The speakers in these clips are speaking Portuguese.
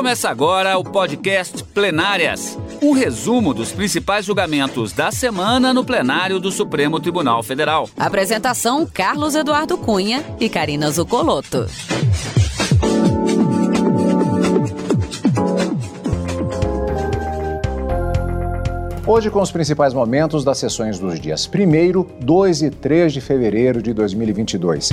Começa agora o podcast Plenárias um resumo dos principais julgamentos da semana no plenário do Supremo Tribunal Federal. Apresentação: Carlos Eduardo Cunha e Karina Zucolotto. Hoje com os principais momentos das sessões dos dias 1, 2 e 3 de fevereiro de 2022.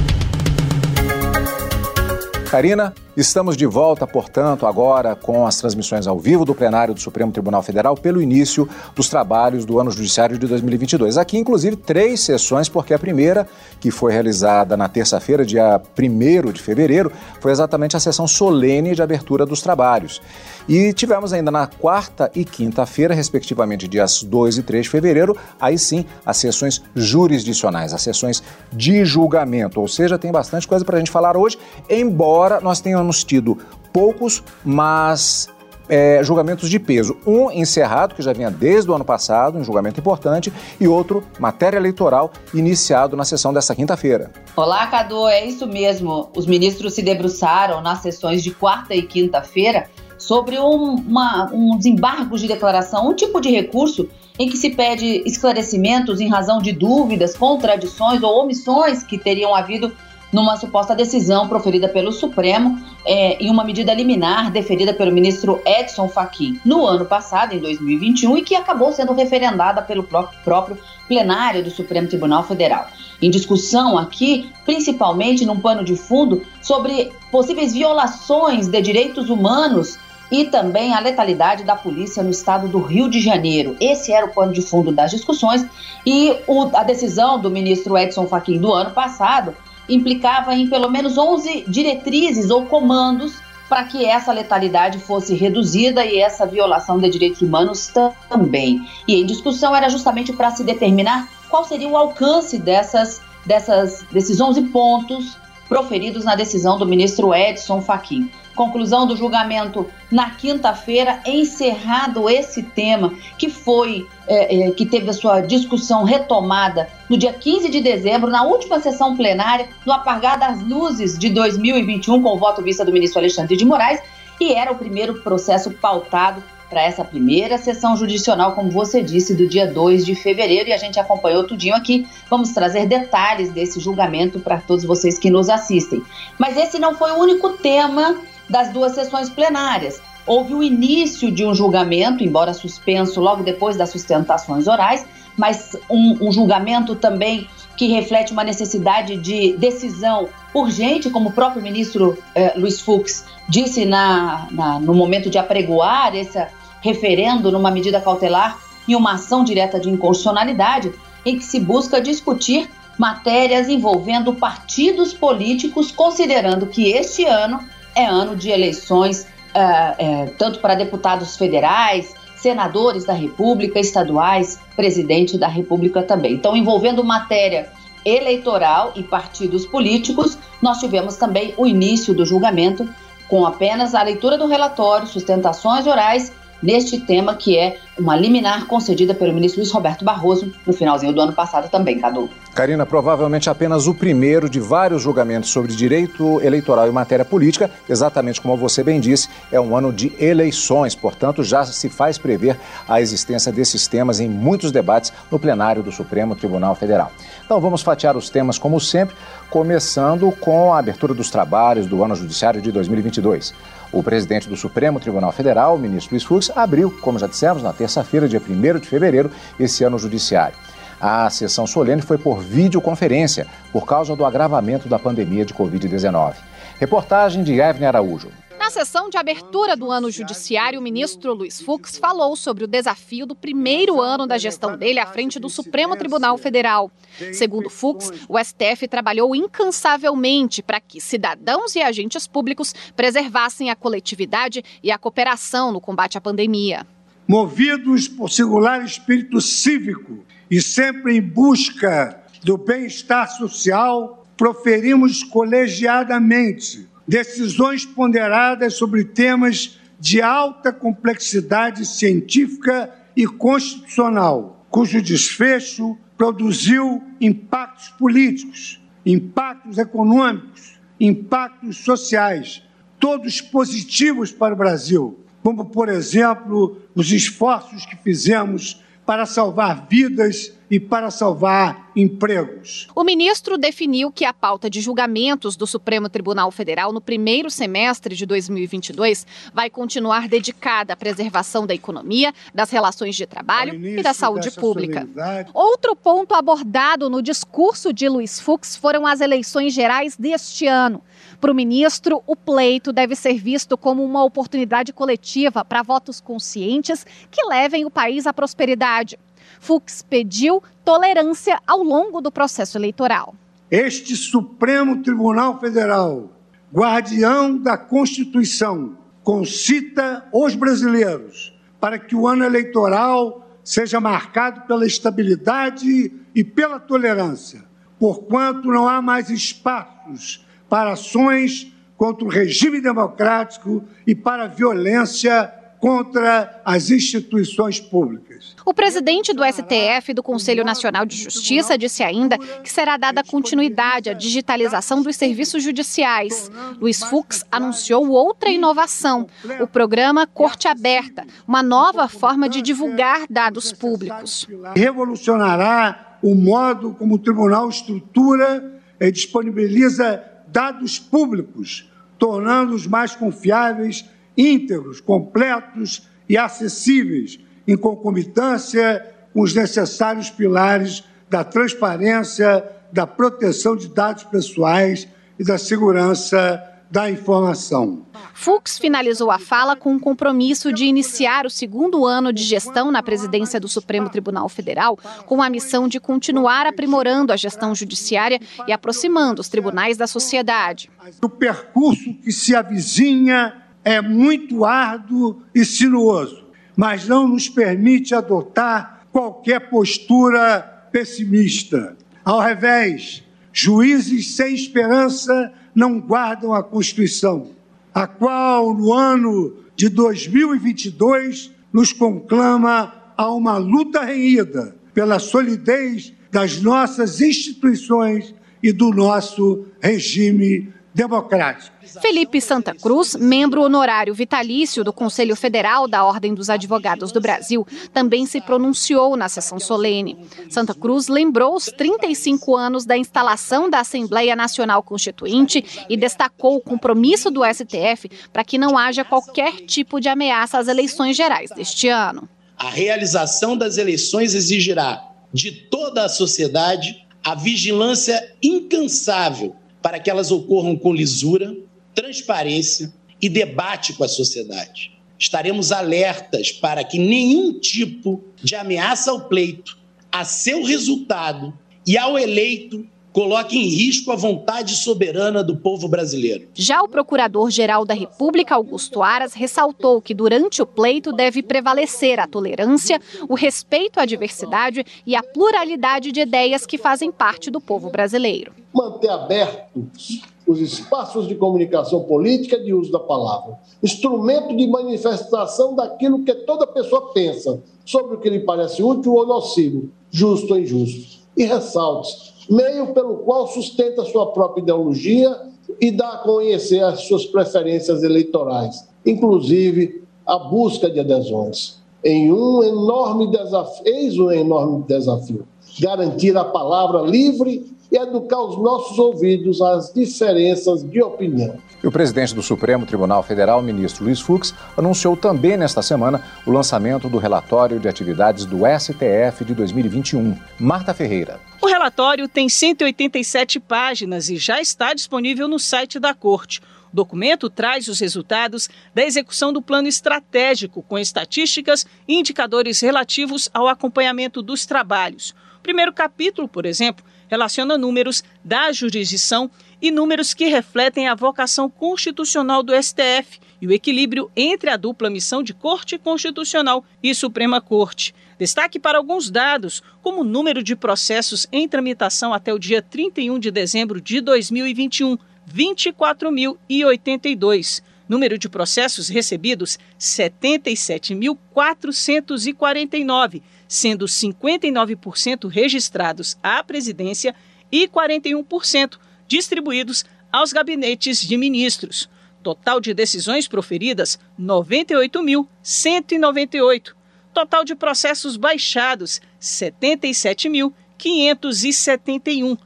Karina, estamos de volta, portanto, agora com as transmissões ao vivo do plenário do Supremo Tribunal Federal pelo início dos trabalhos do ano judiciário de 2022. Aqui, inclusive, três sessões, porque a primeira, que foi realizada na terça-feira, dia 1 de fevereiro, foi exatamente a sessão solene de abertura dos trabalhos. E tivemos ainda na quarta e quinta-feira, respectivamente dias 2 e 3 de fevereiro, aí sim as sessões jurisdicionais, as sessões de julgamento. Ou seja, tem bastante coisa para a gente falar hoje, embora nós tenhamos tido poucos, mas é, julgamentos de peso. Um encerrado, que já vinha desde o ano passado, um julgamento importante, e outro, matéria eleitoral, iniciado na sessão dessa quinta-feira. Olá, Cadu, é isso mesmo. Os ministros se debruçaram nas sessões de quarta e quinta-feira sobre um, uma, um de declaração, um tipo de recurso em que se pede esclarecimentos em razão de dúvidas, contradições ou omissões que teriam havido numa suposta decisão proferida pelo Supremo é, em uma medida liminar deferida pelo ministro Edson Fachin no ano passado, em 2021, e que acabou sendo referendada pelo próprio plenário do Supremo Tribunal Federal. Em discussão aqui, principalmente num pano de fundo sobre possíveis violações de direitos humanos e também a letalidade da polícia no estado do Rio de Janeiro. Esse era o pano de fundo das discussões e o, a decisão do ministro Edson Fachin do ano passado implicava em pelo menos 11 diretrizes ou comandos para que essa letalidade fosse reduzida e essa violação de direitos humanos também. E em discussão era justamente para se determinar qual seria o alcance dessas, dessas, desses 11 pontos proferidos na decisão do ministro Edson Fachin. Conclusão do julgamento na quinta-feira, encerrado esse tema que foi é, é, que teve a sua discussão retomada no dia 15 de dezembro, na última sessão plenária, no apagar das luzes de 2021, com o voto vista do ministro Alexandre de Moraes, e era o primeiro processo pautado para essa primeira sessão judicial, como você disse, do dia 2 de fevereiro, e a gente acompanhou tudinho aqui. Vamos trazer detalhes desse julgamento para todos vocês que nos assistem. Mas esse não foi o único tema das duas sessões plenárias. Houve o início de um julgamento, embora suspenso logo depois das sustentações orais, mas um, um julgamento também que reflete uma necessidade de decisão urgente, como o próprio ministro eh, Luiz Fux disse na, na, no momento de apregoar esse referendo numa medida cautelar em uma ação direta de inconstitucionalidade, em que se busca discutir matérias envolvendo partidos políticos, considerando que este ano é ano de eleições, uh, uh, tanto para deputados federais, senadores da República, estaduais, presidente da República também. Então, envolvendo matéria eleitoral e partidos políticos, nós tivemos também o início do julgamento com apenas a leitura do relatório, sustentações orais neste tema que é uma liminar concedida pelo ministro Luiz Roberto Barroso no finalzinho do ano passado também, Cadu. Karina, provavelmente apenas o primeiro de vários julgamentos sobre direito eleitoral e matéria política, exatamente como você bem disse, é um ano de eleições, portanto já se faz prever a existência desses temas em muitos debates no plenário do Supremo Tribunal Federal. Então vamos fatiar os temas como sempre, começando com a abertura dos trabalhos do ano judiciário de 2022. O presidente do Supremo Tribunal Federal, o ministro Luiz Fux, abriu, como já dissemos, na terça-feira, dia 1 de fevereiro, esse ano judiciário. A sessão solene foi por videoconferência, por causa do agravamento da pandemia de Covid-19. Reportagem de Evne Araújo. Na sessão de abertura do ano judiciário, o ministro Luiz Fux falou sobre o desafio do primeiro ano da gestão dele à frente do Supremo Tribunal Federal. Segundo Fux, o STF trabalhou incansavelmente para que cidadãos e agentes públicos preservassem a coletividade e a cooperação no combate à pandemia. Movidos por singular espírito cívico e sempre em busca do bem-estar social, proferimos colegiadamente decisões ponderadas sobre temas de alta complexidade científica e constitucional, cujo desfecho produziu impactos políticos, impactos econômicos, impactos sociais, todos positivos para o Brasil, como, por exemplo, os esforços que fizemos para salvar vidas e para salvar empregos. O ministro definiu que a pauta de julgamentos do Supremo Tribunal Federal no primeiro semestre de 2022 vai continuar dedicada à preservação da economia, das relações de trabalho e da saúde pública. Outro ponto abordado no discurso de Luiz Fux foram as eleições gerais deste ano. Para o ministro, o pleito deve ser visto como uma oportunidade coletiva para votos conscientes que levem o país à prosperidade. Fux pediu tolerância ao longo do processo eleitoral. Este Supremo Tribunal Federal, guardião da Constituição, concita os brasileiros para que o ano eleitoral seja marcado pela estabilidade e pela tolerância, porquanto não há mais espaços para ações contra o regime democrático e para a violência contra as instituições públicas. O presidente do STF e do Conselho Nacional de Justiça disse ainda que será dada continuidade à digitalização dos serviços judiciais. Luiz Fux anunciou outra inovação, o programa Corte Aberta, uma nova forma de divulgar dados públicos. Revolucionará o modo como o tribunal estrutura e disponibiliza dados públicos, tornando-os mais confiáveis íntegros, completos e acessíveis, em concomitância com os necessários pilares da transparência, da proteção de dados pessoais e da segurança da informação. Fux finalizou a fala com um compromisso de iniciar o segundo ano de gestão na presidência do Supremo Tribunal Federal com a missão de continuar aprimorando a gestão judiciária e aproximando os tribunais da sociedade. O percurso que se avizinha é muito árduo e sinuoso, mas não nos permite adotar qualquer postura pessimista. Ao revés, juízes sem esperança não guardam a Constituição, a qual, no ano de 2022, nos conclama a uma luta renhida pela solidez das nossas instituições e do nosso regime democrático. Felipe Santa Cruz, membro honorário vitalício do Conselho Federal da Ordem dos Advogados do Brasil, também se pronunciou na sessão solene. Santa Cruz lembrou os 35 anos da instalação da Assembleia Nacional Constituinte e destacou o compromisso do STF para que não haja qualquer tipo de ameaça às eleições gerais deste ano. A realização das eleições exigirá de toda a sociedade a vigilância incansável para que elas ocorram com lisura, transparência e debate com a sociedade. Estaremos alertas para que nenhum tipo de ameaça ao pleito, a seu resultado e ao eleito coloque em risco a vontade soberana do povo brasileiro. Já o Procurador-Geral da República, Augusto Aras, ressaltou que durante o pleito deve prevalecer a tolerância, o respeito à diversidade e a pluralidade de ideias que fazem parte do povo brasileiro. Manter abertos os espaços de comunicação política de uso da palavra, instrumento de manifestação daquilo que toda pessoa pensa sobre o que lhe parece útil ou nocivo, justo ou injusto. E ressalte meio pelo qual sustenta sua própria ideologia e dá a conhecer as suas preferências eleitorais, inclusive a busca de adesões. Em um enorme desafio, eis um enorme desafio: garantir a palavra livre e educar os nossos ouvidos às diferenças de opinião. E o presidente do Supremo Tribunal Federal, ministro Luiz Fux, anunciou também nesta semana o lançamento do relatório de atividades do STF de 2021. Marta Ferreira. O relatório tem 187 páginas e já está disponível no site da Corte. O documento traz os resultados da execução do plano estratégico, com estatísticas e indicadores relativos ao acompanhamento dos trabalhos. O primeiro capítulo, por exemplo, relaciona números da jurisdição e números que refletem a vocação constitucional do STF e o equilíbrio entre a dupla missão de Corte Constitucional e Suprema Corte. Destaque para alguns dados, como o número de processos em tramitação até o dia 31 de dezembro de 2021, 24.082. Número de processos recebidos, 77.449, sendo 59% registrados à presidência e 41% distribuídos aos gabinetes de ministros. Total de decisões proferidas: 98.198. Total de processos baixados: 77.571.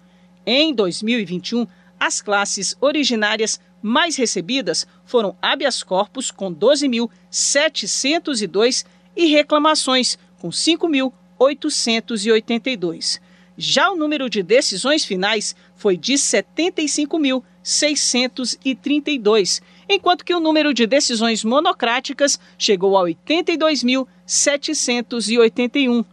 Em 2021, as classes originárias mais recebidas foram habeas corpus com 12.702 e reclamações com 5.882. Já o número de decisões finais foi de 75.632, enquanto que o número de decisões monocráticas chegou a 82.781.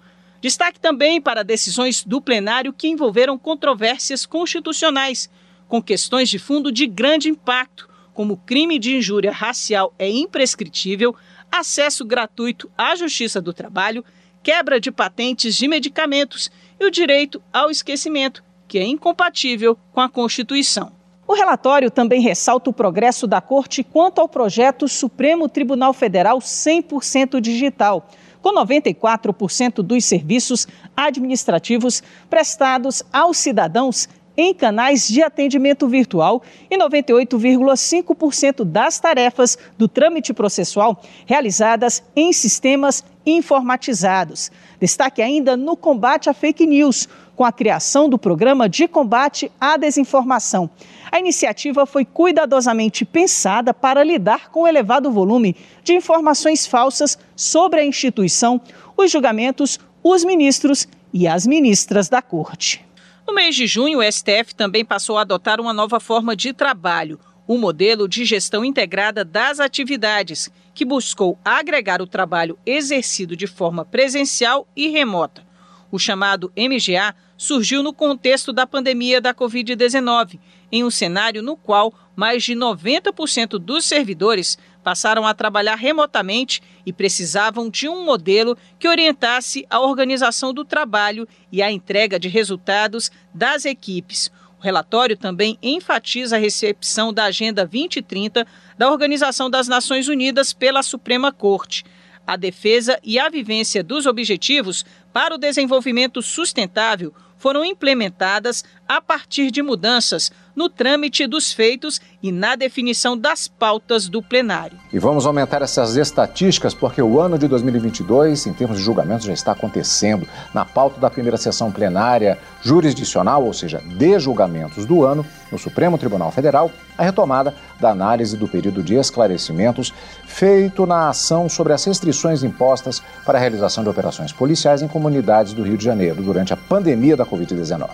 Destaque também para decisões do plenário que envolveram controvérsias constitucionais, com questões de fundo de grande impacto, como crime de injúria racial é imprescritível, acesso gratuito à justiça do trabalho, quebra de patentes de medicamentos e o direito ao esquecimento, que é incompatível com a Constituição. O relatório também ressalta o progresso da Corte quanto ao projeto Supremo Tribunal Federal 100% digital, com 94% dos serviços administrativos prestados aos cidadãos em canais de atendimento virtual e 98,5% das tarefas do trâmite processual realizadas em sistemas informatizados. Destaque ainda no combate à fake news, com a criação do programa de combate à desinformação. A iniciativa foi cuidadosamente pensada para lidar com o elevado volume de informações falsas sobre a instituição, os julgamentos, os ministros e as ministras da Corte. No mês de junho, o STF também passou a adotar uma nova forma de trabalho, o um modelo de gestão integrada das atividades, que buscou agregar o trabalho exercido de forma presencial e remota. O chamado MGA surgiu no contexto da pandemia da Covid-19, em um cenário no qual mais de 90% dos servidores passaram a trabalhar remotamente e precisavam de um modelo que orientasse a organização do trabalho e a entrega de resultados das equipes. O relatório também enfatiza a recepção da Agenda 2030 da Organização das Nações Unidas pela Suprema Corte. A defesa e a vivência dos objetivos para o desenvolvimento sustentável foram implementadas a partir de mudanças no trâmite dos feitos e na definição das pautas do plenário. E vamos aumentar essas estatísticas porque o ano de 2022, em termos de julgamentos, já está acontecendo. Na pauta da primeira sessão plenária jurisdicional, ou seja, de julgamentos do ano, no Supremo Tribunal Federal, a retomada da análise do período de esclarecimentos feito na ação sobre as restrições impostas para a realização de operações policiais em comunidades do Rio de Janeiro durante a pandemia da Covid-19.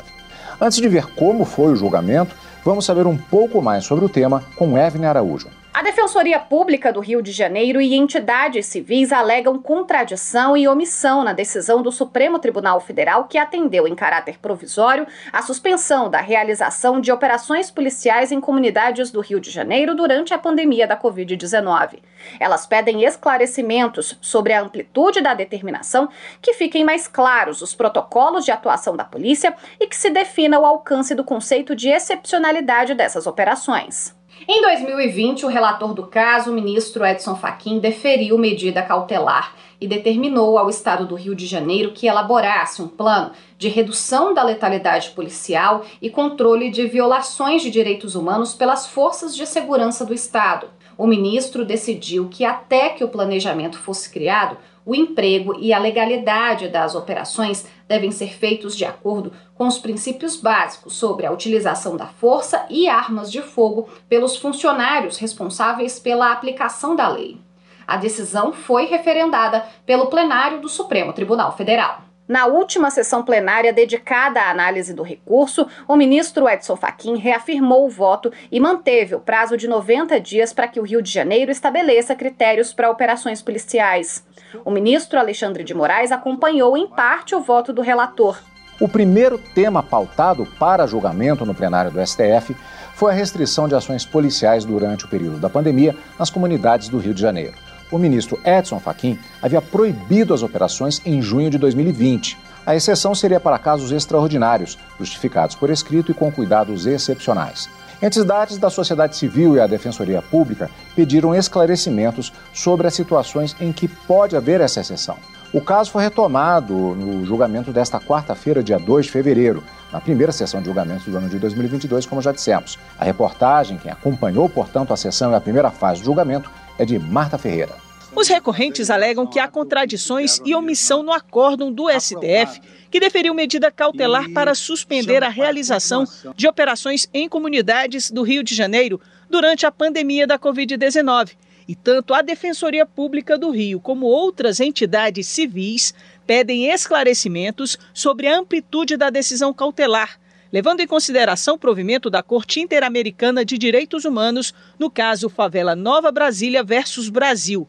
Antes de ver como foi o julgamento, vamos saber um pouco mais sobre o tema com Evelyn Araújo. A Defensoria Pública do Rio de Janeiro e entidades civis alegam contradição e omissão na decisão do Supremo Tribunal Federal que atendeu em caráter provisório a suspensão da realização de operações policiais em comunidades do Rio de Janeiro durante a pandemia da Covid-19. Elas pedem esclarecimentos sobre a amplitude da determinação, que fiquem mais claros os protocolos de atuação da polícia e que se defina o alcance do conceito de excepcionalidade dessas operações. Em 2020, o relator do caso, o ministro Edson Fachin, deferiu medida cautelar e determinou ao Estado do Rio de Janeiro que elaborasse um plano de redução da letalidade policial e controle de violações de direitos humanos pelas forças de segurança do Estado. O ministro decidiu que, até que o planejamento fosse criado, o emprego e a legalidade das operações devem ser feitos de acordo com os princípios básicos sobre a utilização da força e armas de fogo pelos funcionários responsáveis pela aplicação da lei. A decisão foi referendada pelo plenário do Supremo Tribunal Federal. Na última sessão plenária dedicada à análise do recurso, o ministro Edson Fachin reafirmou o voto e manteve o prazo de 90 dias para que o Rio de Janeiro estabeleça critérios para operações policiais. O ministro Alexandre de Moraes acompanhou em parte o voto do relator. O primeiro tema pautado para julgamento no plenário do STF foi a restrição de ações policiais durante o período da pandemia nas comunidades do Rio de Janeiro o ministro Edson Fachin havia proibido as operações em junho de 2020. A exceção seria para casos extraordinários, justificados por escrito e com cuidados excepcionais. Entidades da sociedade civil e a Defensoria Pública pediram esclarecimentos sobre as situações em que pode haver essa exceção. O caso foi retomado no julgamento desta quarta-feira, dia 2 de fevereiro, na primeira sessão de julgamento do ano de 2022, como já dissemos. A reportagem, quem acompanhou, portanto, a sessão e a primeira fase do julgamento, é de Marta Ferreira. Os recorrentes alegam que há contradições e omissão no acórdão do STF, que deferiu medida cautelar para suspender a realização de operações em comunidades do Rio de Janeiro durante a pandemia da Covid-19. E tanto a Defensoria Pública do Rio como outras entidades civis pedem esclarecimentos sobre a amplitude da decisão cautelar, levando em consideração o provimento da Corte Interamericana de Direitos Humanos no caso Favela Nova Brasília versus Brasil.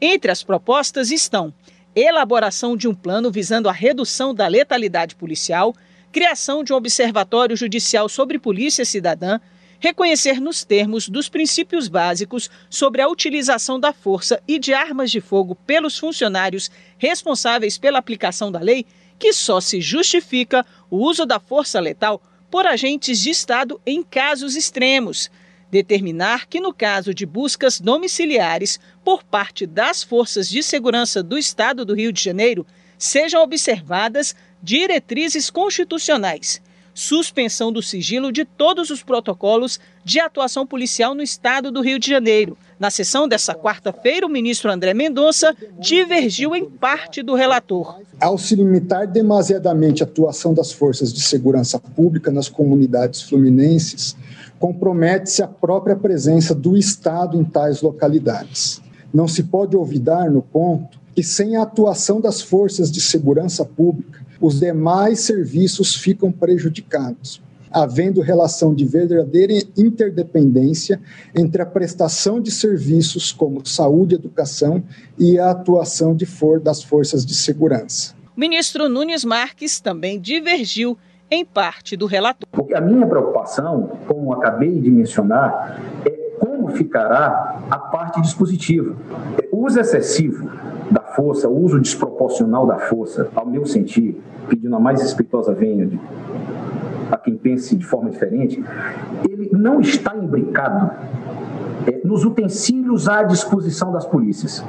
Entre as propostas estão elaboração de um plano visando a redução da letalidade policial, criação de um observatório judicial sobre polícia cidadã, reconhecer nos termos dos princípios básicos sobre a utilização da força e de armas de fogo pelos funcionários responsáveis pela aplicação da lei, que só se justifica o uso da força letal por agentes de Estado em casos extremos determinar que, no caso de buscas domiciliares por parte das forças de segurança do Estado do Rio de Janeiro, sejam observadas diretrizes constitucionais, suspensão do sigilo de todos os protocolos de atuação policial no Estado do Rio de Janeiro. Na sessão dessa quarta-feira, o ministro André Mendonça divergiu em parte do relator. Ao se limitar demasiadamente a atuação das forças de segurança pública nas comunidades fluminenses, compromete-se a própria presença do Estado em tais localidades. Não se pode olvidar no ponto que, sem a atuação das forças de segurança pública, os demais serviços ficam prejudicados, havendo relação de verdadeira interdependência entre a prestação de serviços como saúde e educação e a atuação for das forças de segurança. O ministro Nunes Marques também divergiu em parte do relator. A minha preocupação, como acabei de mencionar, é como ficará a parte dispositiva. O uso excessivo da força, o uso desproporcional da força, ao meu sentir, pedindo a mais respeitosa venha de, a quem pense de forma diferente, ele não está imbricado é, nos utensílios à disposição das polícias,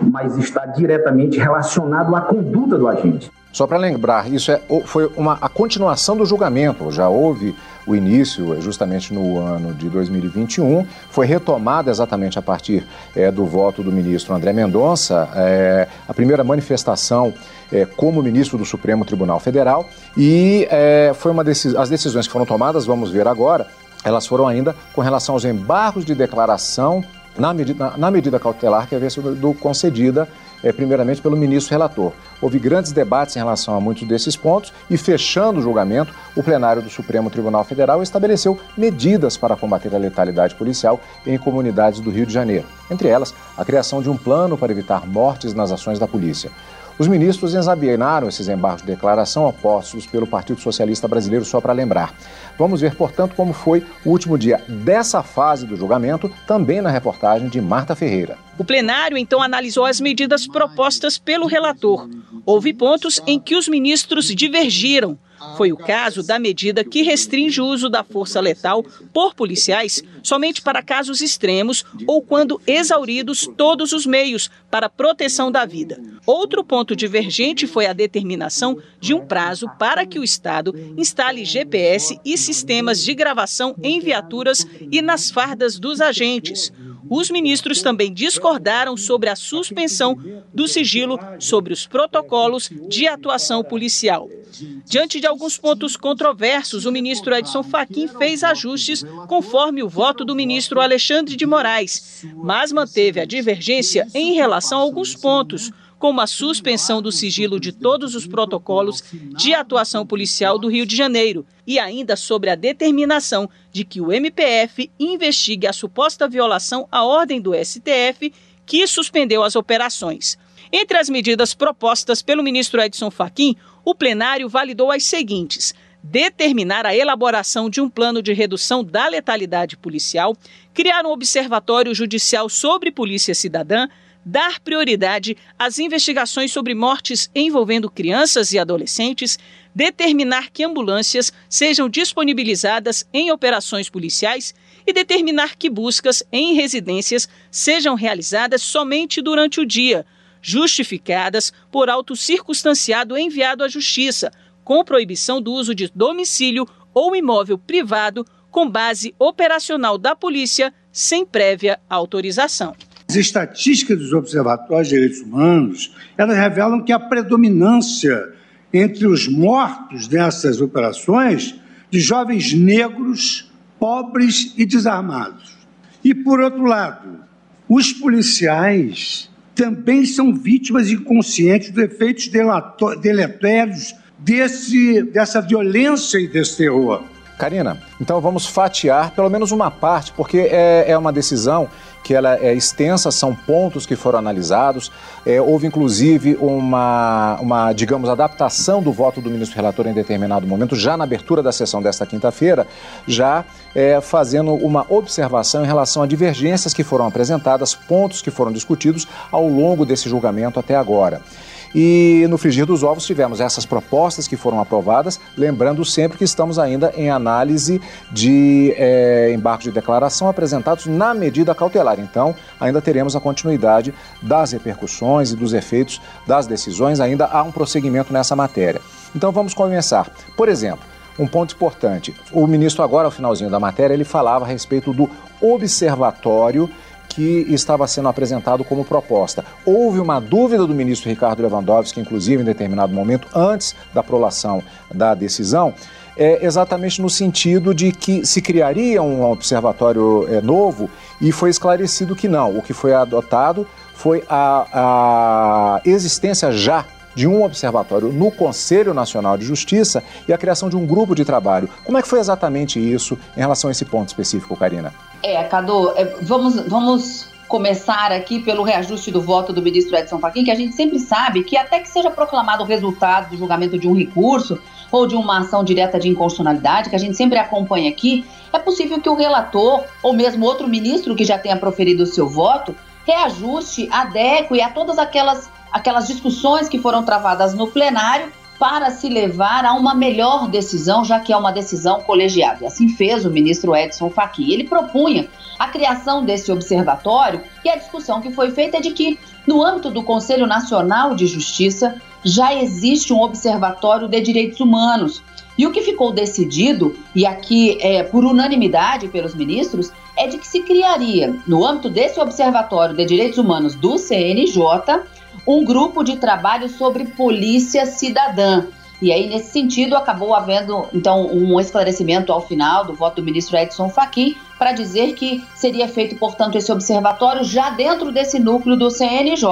mas está diretamente relacionado à conduta do agente. Só para lembrar, isso é, foi uma, a continuação do julgamento. Já houve o início é, justamente no ano de 2021, foi retomada exatamente a partir é, do voto do ministro André Mendonça, é, a primeira manifestação é, como ministro do Supremo Tribunal Federal, e é, foi uma decis as decisões que foram tomadas, vamos ver agora, elas foram ainda com relação aos embargos de declaração na medida, na medida cautelar que havia sido concedida é, primeiramente pelo ministro relator. Houve grandes debates em relação a muitos desses pontos e, fechando o julgamento, o plenário do Supremo Tribunal Federal estabeleceu medidas para combater a letalidade policial em comunidades do Rio de Janeiro. Entre elas, a criação de um plano para evitar mortes nas ações da polícia. Os ministros examinaram esses embargos de declaração opostos pelo Partido Socialista Brasileiro, só para lembrar. Vamos ver, portanto, como foi o último dia dessa fase do julgamento, também na reportagem de Marta Ferreira. O plenário então analisou as medidas propostas pelo relator. Houve pontos em que os ministros divergiram. Foi o caso da medida que restringe o uso da força letal por policiais somente para casos extremos ou quando exauridos todos os meios para proteção da vida. Outro ponto divergente foi a determinação de um prazo para que o Estado instale GPS e sistemas de gravação em viaturas e nas fardas dos agentes. Os ministros também discordaram sobre a suspensão do sigilo sobre os protocolos de atuação policial. Diante de alguns pontos controversos, o ministro Edson Fachin fez ajustes conforme o voto do ministro Alexandre de Moraes, mas manteve a divergência em relação a alguns pontos, como a suspensão do sigilo de todos os protocolos de atuação policial do Rio de Janeiro e ainda sobre a determinação de que o MPF investigue a suposta violação à ordem do STF que suspendeu as operações. Entre as medidas propostas pelo ministro Edson Fachin, o plenário validou as seguintes: determinar a elaboração de um plano de redução da letalidade policial, criar um observatório judicial sobre polícia cidadã, dar prioridade às investigações sobre mortes envolvendo crianças e adolescentes, determinar que ambulâncias sejam disponibilizadas em operações policiais e determinar que buscas em residências sejam realizadas somente durante o dia, justificadas por auto circunstanciado enviado à Justiça, com proibição do uso de domicílio ou imóvel privado com base operacional da polícia sem prévia autorização. As estatísticas dos observatórios de direitos humanos, elas revelam que a predominância entre os mortos dessas operações de jovens negros, pobres e desarmados. E, por outro lado, os policiais também são vítimas inconscientes dos efeitos deletérios desse, dessa violência e desse terror. Karina, então vamos fatiar pelo menos uma parte, porque é, é uma decisão que ela é extensa, são pontos que foram analisados. É, houve inclusive uma, uma, digamos, adaptação do voto do ministro relator em determinado momento, já na abertura da sessão desta quinta-feira, já é, fazendo uma observação em relação a divergências que foram apresentadas, pontos que foram discutidos ao longo desse julgamento até agora. E no frigir dos ovos tivemos essas propostas que foram aprovadas, lembrando sempre que estamos ainda em análise de é, de declaração apresentados na medida cautelar. Então, ainda teremos a continuidade das repercussões e dos efeitos das decisões, ainda há um prosseguimento nessa matéria. Então, vamos começar. Por exemplo, um ponto importante. O ministro agora, ao finalzinho da matéria, ele falava a respeito do observatório que estava sendo apresentado como proposta. Houve uma dúvida do ministro Ricardo Lewandowski, inclusive em determinado momento, antes da prolação da decisão, é, exatamente no sentido de que se criaria um observatório é, novo e foi esclarecido que não. O que foi adotado foi a, a existência já de um observatório no Conselho Nacional de Justiça e a criação de um grupo de trabalho. Como é que foi exatamente isso em relação a esse ponto específico, Karina? É, Cadu, é, vamos, vamos começar aqui pelo reajuste do voto do ministro Edson Fachin, que a gente sempre sabe que até que seja proclamado o resultado do julgamento de um recurso ou de uma ação direta de inconstitucionalidade, que a gente sempre acompanha aqui, é possível que o relator ou mesmo outro ministro que já tenha proferido o seu voto reajuste, adeque a todas aquelas, aquelas discussões que foram travadas no plenário para se levar a uma melhor decisão, já que é uma decisão colegiada. E assim fez o ministro Edson Fachin. Ele propunha a criação desse observatório e a discussão que foi feita é de que, no âmbito do Conselho Nacional de Justiça, já existe um observatório de direitos humanos. E o que ficou decidido, e aqui é, por unanimidade pelos ministros, é de que se criaria, no âmbito desse Observatório de Direitos Humanos do CNJ, um grupo de trabalho sobre polícia cidadã. E aí, nesse sentido, acabou havendo, então, um esclarecimento ao final do voto do ministro Edson Fachin para dizer que seria feito, portanto, esse observatório já dentro desse núcleo do CNJ,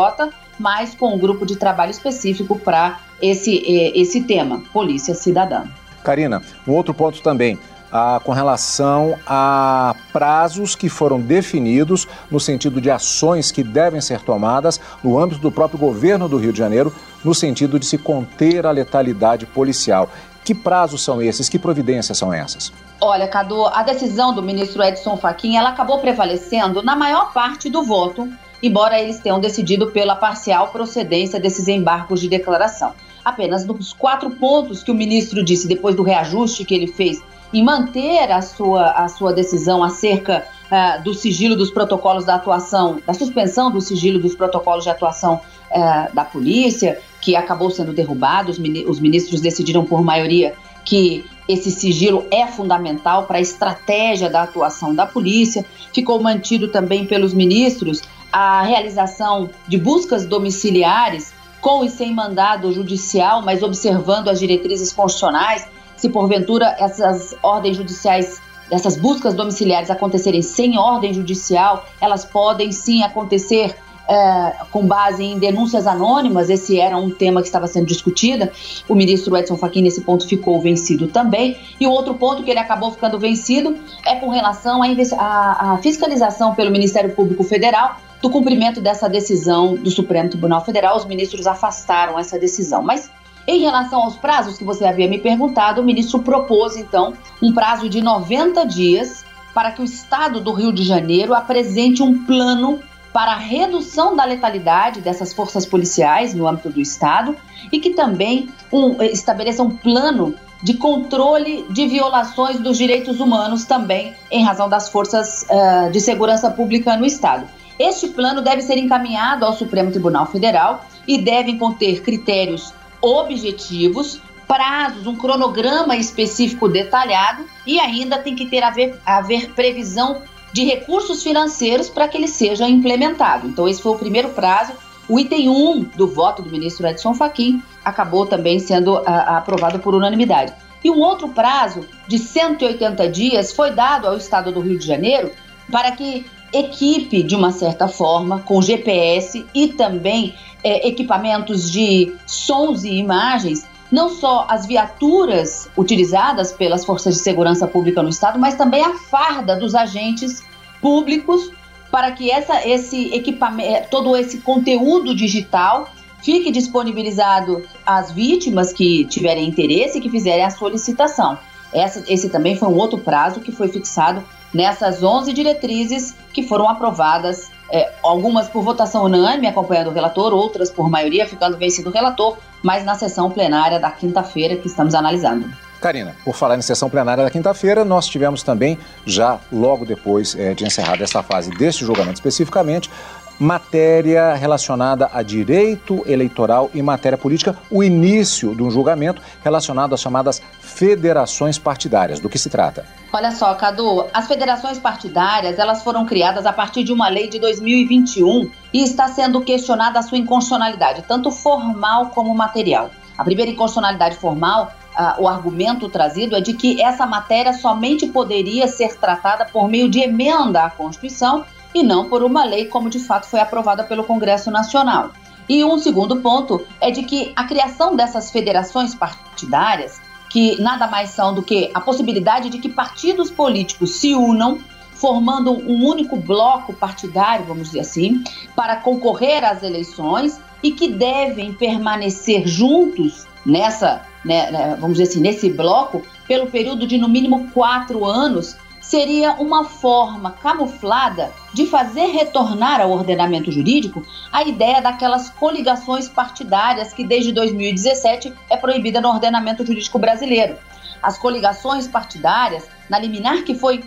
mas com um grupo de trabalho específico para esse, eh, esse tema, polícia cidadã. Karina, um outro ponto também ah, com relação a prazos que foram definidos no sentido de ações que devem ser tomadas no âmbito do próprio governo do Rio de Janeiro, no sentido de se conter a letalidade policial. Que prazos são esses? Que providências são essas? Olha, Cadu, a decisão do ministro Edson Fachin, ela acabou prevalecendo na maior parte do voto, embora eles tenham decidido pela parcial procedência desses embargos de declaração. Apenas nos quatro pontos que o ministro disse depois do reajuste que ele fez em manter a sua, a sua decisão acerca uh, do sigilo dos protocolos da atuação, da suspensão do sigilo dos protocolos de atuação uh, da polícia, que acabou sendo derrubado. Os, os ministros decidiram por maioria que esse sigilo é fundamental para a estratégia da atuação da polícia. Ficou mantido também pelos ministros a realização de buscas domiciliares com e sem mandado judicial, mas observando as diretrizes constitucionais se porventura essas ordens judiciais, essas buscas domiciliares acontecerem sem ordem judicial, elas podem sim acontecer é, com base em denúncias anônimas, esse era um tema que estava sendo discutido. O ministro Edson Fachin, nesse ponto, ficou vencido também. E o outro ponto que ele acabou ficando vencido é com relação à fiscalização pelo Ministério Público Federal do cumprimento dessa decisão do Supremo Tribunal Federal. Os ministros afastaram essa decisão. Mas em relação aos prazos que você havia me perguntado, o ministro propôs, então, um prazo de 90 dias para que o Estado do Rio de Janeiro apresente um plano para a redução da letalidade dessas forças policiais no âmbito do Estado e que também um, estabeleça um plano de controle de violações dos direitos humanos também em razão das forças uh, de segurança pública no Estado. Este plano deve ser encaminhado ao Supremo Tribunal Federal e devem conter critérios objetivos, prazos, um cronograma específico detalhado e ainda tem que ter haver, haver previsão de recursos financeiros para que ele seja implementado. Então, esse foi o primeiro prazo. O item 1 do voto do ministro Edson Fachin acabou também sendo a, a, aprovado por unanimidade. E um outro prazo de 180 dias foi dado ao estado do Rio de Janeiro para que equipe de uma certa forma, com GPS e também é, equipamentos de sons e imagens, não só as viaturas utilizadas pelas forças de segurança pública no estado, mas também a farda dos agentes públicos para que essa, esse equipamento, todo esse conteúdo digital fique disponibilizado às vítimas que tiverem interesse e que fizerem a solicitação. Essa, esse também foi um outro prazo que foi fixado nessas 11 diretrizes que foram aprovadas, é, algumas por votação unânime, acompanhando o relator, outras por maioria, ficando vencido o relator, mas na sessão plenária da quinta-feira que estamos analisando. Karina, por falar em sessão plenária da quinta-feira, nós tivemos também, já logo depois é, de encerrada esta fase deste julgamento especificamente, matéria relacionada a direito eleitoral e matéria política, o início de um julgamento relacionado às chamadas federações partidárias. Do que se trata? Olha só, Cadu, as federações partidárias, elas foram criadas a partir de uma lei de 2021 e está sendo questionada a sua inconstitucionalidade, tanto formal como material. A primeira inconstitucionalidade formal o argumento trazido é de que essa matéria somente poderia ser tratada por meio de emenda à Constituição e não por uma lei como de fato foi aprovada pelo Congresso Nacional. E um segundo ponto é de que a criação dessas federações partidárias, que nada mais são do que a possibilidade de que partidos políticos se unam, formando um único bloco partidário, vamos dizer assim, para concorrer às eleições e que devem permanecer juntos nessa, né, né vamos dizer assim, nesse bloco pelo período de no mínimo quatro anos seria uma forma camuflada de fazer retornar ao ordenamento jurídico a ideia daquelas coligações partidárias que desde 2017 é proibida no ordenamento jurídico brasileiro. As coligações partidárias, na liminar que foi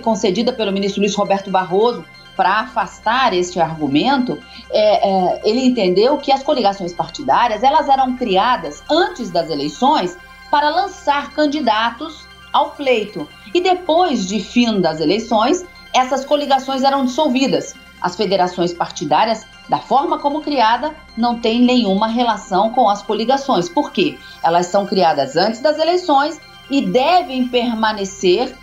concedida pelo ministro Luiz Roberto Barroso para afastar este argumento, é, é, ele entendeu que as coligações partidárias elas eram criadas antes das eleições para lançar candidatos ao pleito. E depois de fim das eleições, essas coligações eram dissolvidas. As federações partidárias, da forma como criada, não têm nenhuma relação com as coligações. Por quê? Elas são criadas antes das eleições e devem permanecer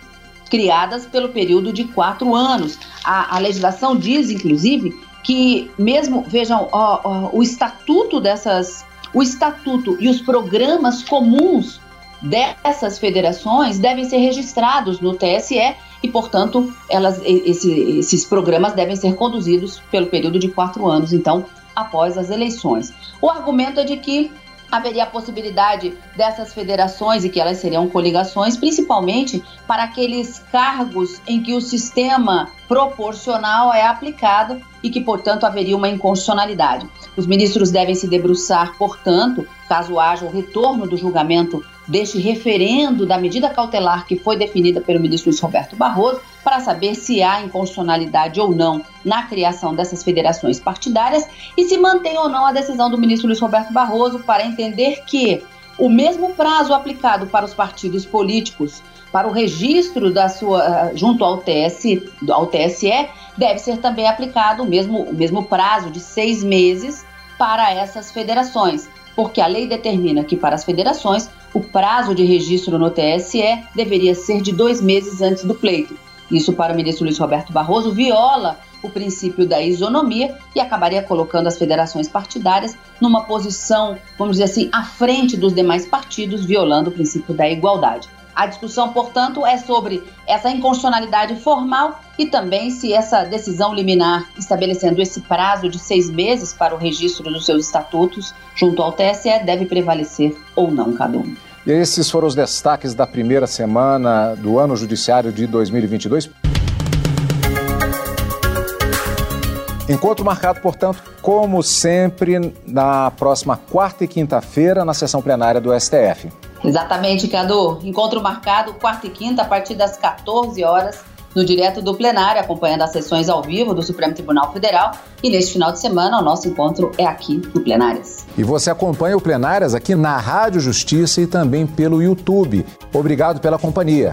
criadas pelo período de quatro anos. A, a legislação diz, inclusive, que mesmo, vejam, ó, ó, o estatuto dessas, o estatuto e os programas comuns dessas federações devem ser registrados no TSE e, portanto, elas, esse, esses programas devem ser conduzidos pelo período de quatro anos, então, após as eleições. O argumento é de que haveria a possibilidade dessas federações e que elas seriam coligações, principalmente para aqueles cargos em que o sistema proporcional é aplicado e que, portanto, haveria uma inconstitucionalidade. Os ministros devem se debruçar, portanto, caso haja o retorno do julgamento deste referendo da medida cautelar que foi definida pelo ministro Luiz Roberto Barroso, para saber se há inconstitucionalidade ou não na criação dessas federações partidárias e se mantém ou não a decisão do ministro Luiz Roberto Barroso para entender que o mesmo prazo aplicado para os partidos políticos para o registro da sua junto ao, TS, ao TSE deve ser também aplicado o mesmo, o mesmo prazo de seis meses para essas federações, porque a lei determina que para as federações o prazo de registro no TSE deveria ser de dois meses antes do pleito. Isso, para o ministro Luiz Roberto Barroso, viola o princípio da isonomia e acabaria colocando as federações partidárias numa posição, vamos dizer assim, à frente dos demais partidos, violando o princípio da igualdade. A discussão, portanto, é sobre essa inconstitucionalidade formal e também se essa decisão liminar, estabelecendo esse prazo de seis meses para o registro dos seus estatutos junto ao TSE, deve prevalecer ou não cada um. E esses foram os destaques da primeira semana do ano judiciário de 2022. Encontro marcado, portanto, como sempre, na próxima quarta e quinta-feira, na sessão plenária do STF. Exatamente, Cadu. Encontro marcado quarta e quinta, a partir das 14 horas, no direto do plenário, acompanhando as sessões ao vivo do Supremo Tribunal Federal. E neste final de semana, o nosso encontro é aqui no Plenárias. E você acompanha o Plenárias aqui na Rádio Justiça e também pelo YouTube. Obrigado pela companhia.